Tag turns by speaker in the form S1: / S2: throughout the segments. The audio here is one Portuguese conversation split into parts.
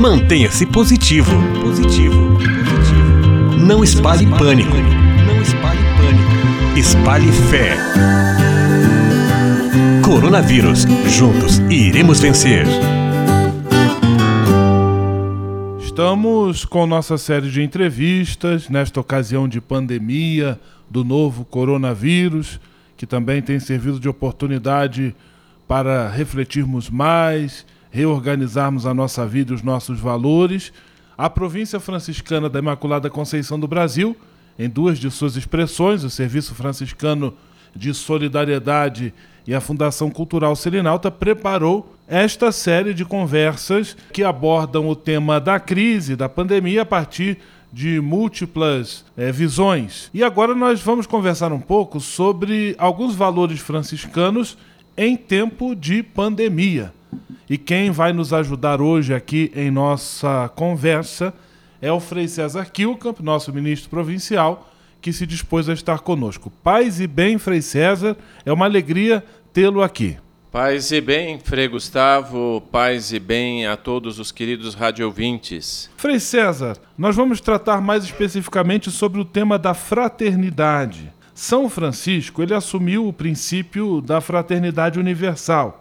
S1: Mantenha-se positivo. Positivo. Positivo. Não espalhe pânico. Não espalhe pânico. Espalhe fé. Coronavírus. Juntos iremos vencer.
S2: Estamos com nossa série de entrevistas nesta ocasião de pandemia do novo coronavírus, que também tem servido de oportunidade para refletirmos mais, reorganizarmos a nossa vida e os nossos valores. A província franciscana da Imaculada Conceição do Brasil, em duas de suas expressões, o Serviço Franciscano de Solidariedade e a Fundação Cultural Selinalta preparou esta série de conversas que abordam o tema da crise, da pandemia, a partir de múltiplas é, visões. E agora nós vamos conversar um pouco sobre alguns valores franciscanos em tempo de pandemia. E quem vai nos ajudar hoje aqui em nossa conversa é o Frei César Kilkamp, nosso ministro provincial, que se dispôs a estar conosco. Paz e bem, Frei César, é uma alegria tê-lo aqui.
S3: Paz e bem, Frei Gustavo, paz e bem a todos os queridos radiovintes.
S2: Frei César, nós vamos tratar mais especificamente sobre o tema da fraternidade. São Francisco, ele assumiu o princípio da fraternidade universal.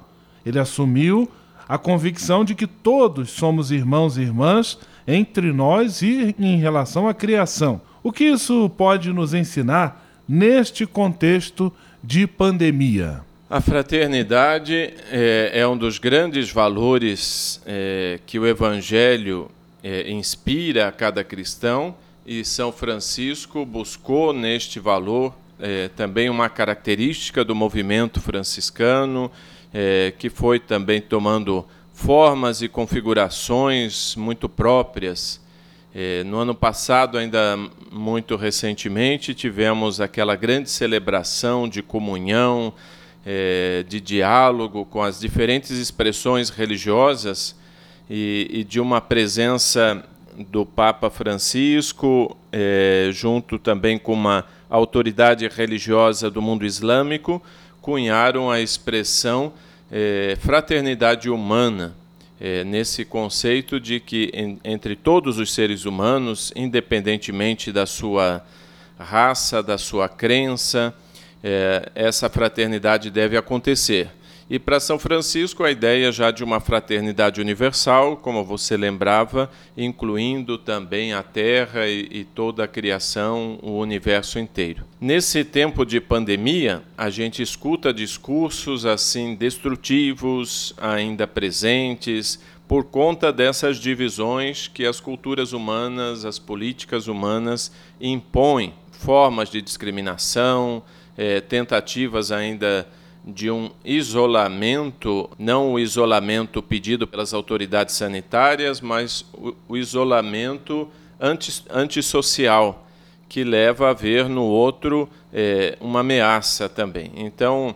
S2: Ele assumiu a convicção de que todos somos irmãos e irmãs entre nós e em relação à criação. O que isso pode nos ensinar neste contexto de pandemia?
S3: A fraternidade é, é um dos grandes valores é, que o Evangelho é, inspira a cada cristão e São Francisco buscou neste valor é, também uma característica do movimento franciscano é, que foi também tomando formas e configurações muito próprias. É, no ano passado, ainda muito recentemente, tivemos aquela grande celebração de comunhão, é, de diálogo com as diferentes expressões religiosas e, e de uma presença do Papa Francisco, é, junto também com uma autoridade religiosa do mundo islâmico, cunharam a expressão é, fraternidade humana é, nesse conceito de que em, entre todos os seres humanos, independentemente da sua raça, da sua crença, é, essa fraternidade deve acontecer. E para São Francisco, a ideia já de uma fraternidade universal, como você lembrava, incluindo também a Terra e, e, toda a criação, o universo inteiro. Nesse tempo de pandemia, a gente escuta discursos assim destrutivos, ainda presentes, por conta dessas divisões que as culturas humanas, as políticas humanas impõem, formas de discriminação, eh, tentativas ainda de um isolamento, não o isolamento pedido pelas autoridades sanitárias, mas o, o isolamento anti, antissocial, que leva a ver no outro é, uma ameaça também. Então,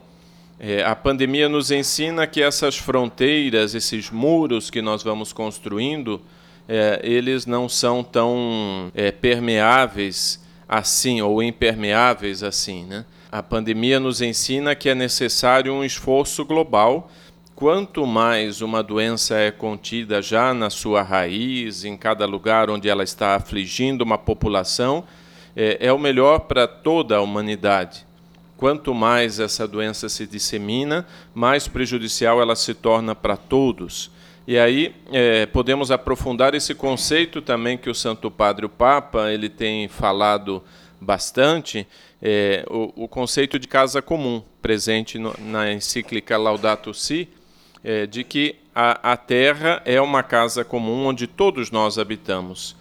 S3: é, a pandemia nos ensina que essas fronteiras, esses muros que nós vamos construindo, é, eles não são tão permeáveis assim ou impermeáveis assim, né? A pandemia nos ensina que é necessário um esforço global. Quanto mais uma doença é contida já na sua raiz, em cada lugar onde ela está afligindo uma população, é, é o melhor para toda a humanidade. Quanto mais essa doença se dissemina, mais prejudicial ela se torna para todos. E aí é, podemos aprofundar esse conceito também que o Santo Padre o Papa ele tem falado bastante, é, o, o, conceito de casa comum, presente no, na encíclica Laudato Si, é, de que a, a Terra é uma casa comum onde todos nós habitamos.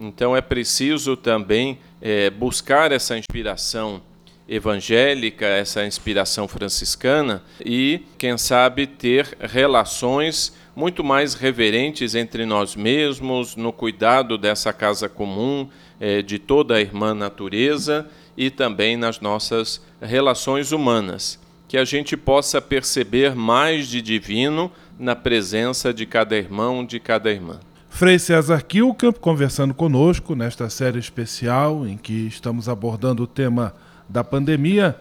S3: Então é preciso também é, buscar essa inspiração evangélica, essa inspiração franciscana e, quem sabe, ter relações muito mais reverentes entre nós mesmos, no cuidado dessa casa comum, é, de toda a irmã natureza e também nas nossas relações humanas, que a gente possa perceber mais de divino na presença de cada irmão, de cada irmã.
S2: Frei César Kilkamp conversando conosco nesta série especial em que estamos abordando o tema da pandemia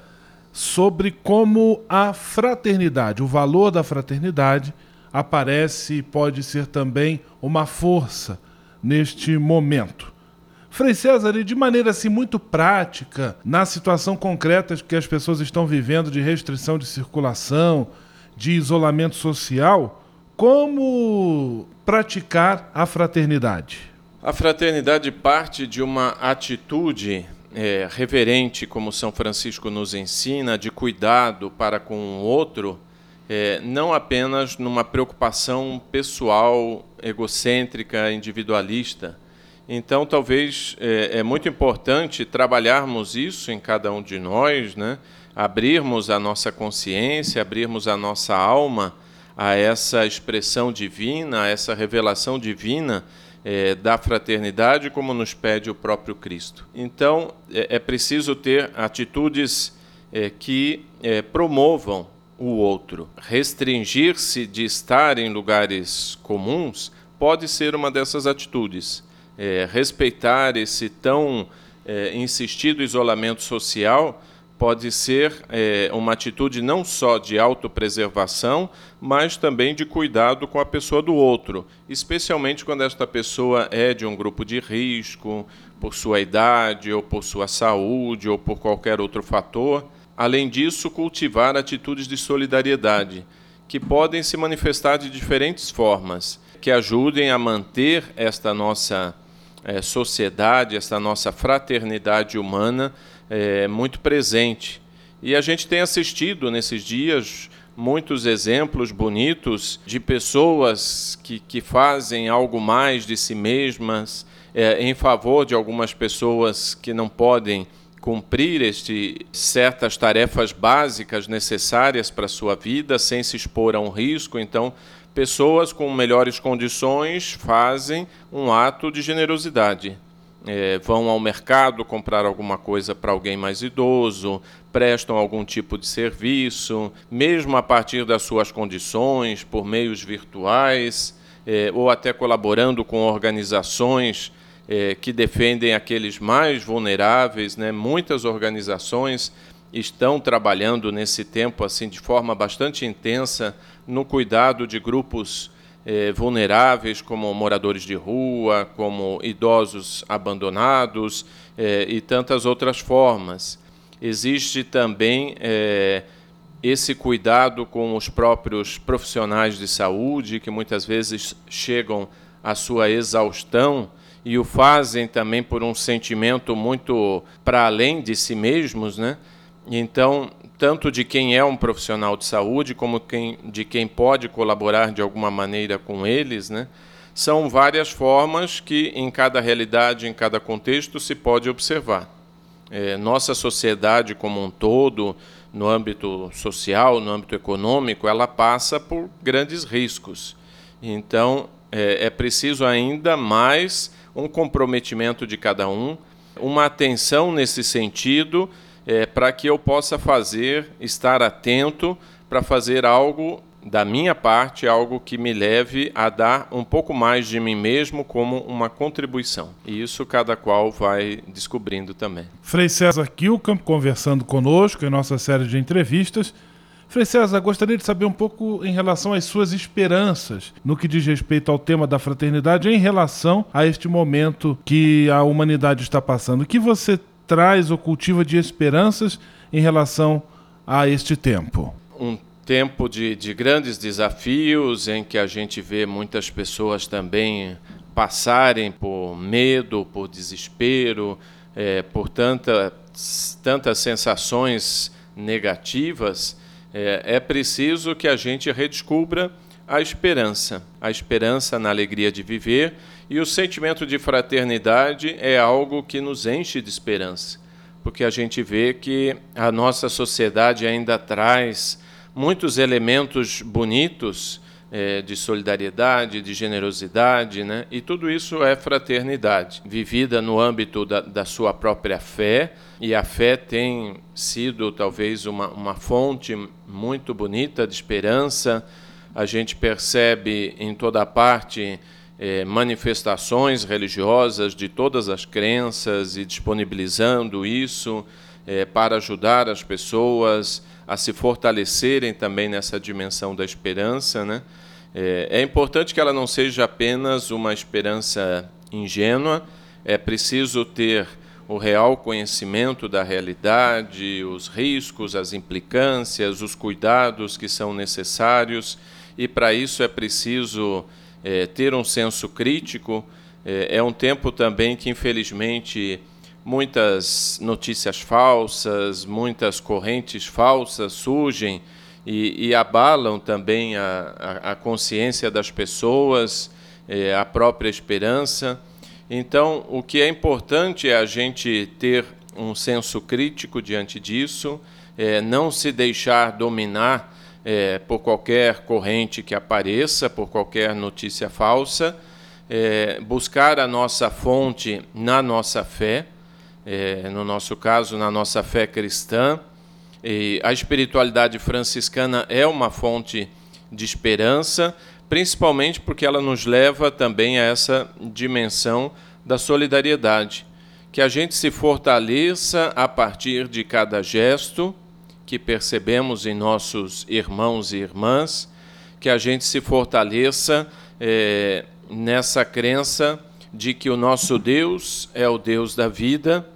S2: sobre como a fraternidade, o valor da fraternidade, aparece e pode ser também uma força neste momento. Frei César, e de maneira assim muito prática, na situação concreta que as pessoas estão vivendo de restrição de circulação, de isolamento social, como praticar a fraternidade?
S3: A fraternidade parte de uma atitude é, reverente, como São Francisco nos ensina, de cuidado para com o outro, é, não apenas numa preocupação pessoal, egocêntrica, individualista. Então, talvez é, é muito importante trabalharmos isso em cada um de nós, né? abrirmos a nossa consciência, abrirmos a nossa alma a essa expressão divina, a essa revelação divina é, da fraternidade, como nos pede o próprio Cristo. Então, é, é preciso ter atitudes é, que é, promovam o outro. Restringir-se de estar em lugares comuns pode ser uma dessas atitudes. É, respeitar esse tão é, insistido isolamento social pode ser é, uma atitude não só de autopreservação, mas também de cuidado com a pessoa do outro, especialmente quando esta pessoa é de um grupo de risco, por sua idade, ou por sua saúde, ou por qualquer outro fator. Além disso, cultivar atitudes de solidariedade, que podem se manifestar de diferentes formas, que ajudem a manter esta nossa é, sociedade, esta nossa fraternidade humana é, muito presente. E a gente tem assistido nesses dias muitos exemplos bonitos de pessoas que, que fazem algo mais de si mesmas é, em favor de algumas pessoas que não podem cumprir este, certas tarefas básicas necessárias para a sua vida sem se expor a um risco. Então, pessoas com melhores condições fazem um ato de generosidade é, vão ao mercado comprar alguma coisa para alguém mais idoso, prestam algum tipo de serviço, mesmo a partir das suas condições, por meios virtuais, é, ou até colaborando com organizações é, que defendem aqueles mais vulneráveis. Né? Muitas organizações estão trabalhando nesse tempo assim de forma bastante intensa no cuidado de grupos eh, vulneráveis, como moradores de rua, como idosos abandonados eh, e tantas outras formas. Existe também eh, esse cuidado com os próprios profissionais de saúde, que muitas vezes chegam à sua exaustão e o fazem também por um sentimento muito para além de si mesmos, né? Então, tanto de quem é um profissional de saúde como quem, de quem pode colaborar de alguma maneira com eles, né? São várias formas que, em cada realidade, em cada contexto, se pode observar. É, nossa sociedade como um todo, no âmbito social, no âmbito econômico, ela passa por grandes riscos. Então, é, é preciso ainda mais um comprometimento de cada um, uma atenção nesse sentido é, para que eu possa fazer, estar atento para fazer algo da minha parte, algo que me leve a dar um pouco mais de mim mesmo como uma contribuição. E isso cada qual vai descobrindo também.
S2: Frei César Kilkamp conversando conosco em nossa série de entrevistas. Frei César, gostaria de saber um pouco em relação às suas esperanças no que diz respeito ao tema da fraternidade em relação a este momento que a humanidade está passando. O que você traz ou cultiva de esperanças em relação a este tempo?
S3: Um tempo de, de grandes desafios em que a gente vê muitas pessoas também passarem por medo, por desespero, é, por tanta, tantas sensações negativas, é, é preciso que a gente redescubra a esperança, a esperança na alegria de viver e o sentimento de fraternidade é algo que nos enche de esperança, porque a gente vê que a nossa sociedade ainda traz muitos elementos bonitos é, de solidariedade, de generosidade, né? e tudo isso é fraternidade, vivida no âmbito da, da sua própria fé, e a fé tem sido talvez uma, uma fonte muito bonita de esperança. A gente percebe em toda parte é, manifestações religiosas de todas as crenças e disponibilizando isso é, para ajudar as pessoas a se fortalecerem também nessa dimensão da esperança, né? É, é importante que ela não seja apenas uma esperança ingênua, é preciso ter o real conhecimento da realidade, os riscos, as implicâncias, os cuidados que são necessários, e para isso é preciso é, ter um senso crítico. É, é um tempo também que, infelizmente, muitas notícias falsas, muitas correntes falsas surgem e, e abalam também a, a, consciência das pessoas, é, a própria esperança. Então, o que é importante é a gente ter um senso crítico diante disso, é, não se deixar dominar é, por qualquer corrente que apareça, por qualquer notícia falsa, é, buscar a nossa fonte na nossa fé, é, no nosso caso, na nossa fé cristã. E a espiritualidade franciscana é uma fonte de esperança, principalmente porque ela nos leva também a essa dimensão da solidariedade. Que a gente se fortaleça a partir de cada gesto que percebemos em nossos irmãos e irmãs, que a gente se fortaleça é, nessa crença de que o nosso Deus é o Deus da vida,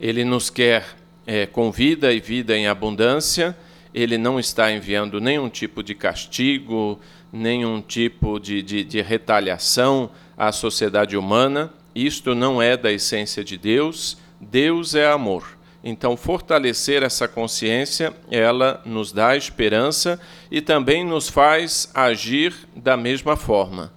S3: ele nos quer é, com vida e vida em abundância, ele não está enviando nenhum tipo de castigo, nenhum tipo de, de, de retaliação à sociedade humana. Isto não é da essência de Deus. Deus é amor. Então, fortalecer essa consciência, ela nos dá esperança e também nos faz agir da mesma forma,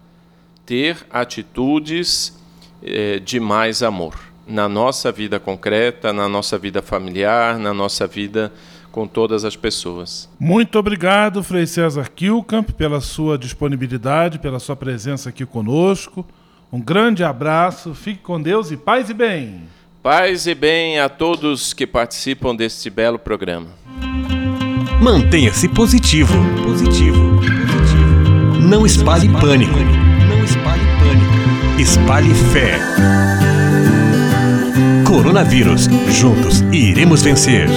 S3: ter atitudes eh, de mais amor na nossa vida concreta, na nossa vida familiar, na nossa vida com todas as pessoas.
S2: Muito obrigado, Frei César Kilkamp, pela sua disponibilidade, pela sua presença aqui conosco. Um grande abraço, fique com Deus e paz e bem.
S3: Paz e bem a todos que participam deste belo programa.
S1: Mantenha-se positivo. Positivo. Positivo. Não espalhe pânico. Não espalhe pânico. Espalhe fé. Coronavírus. Juntos iremos vencer.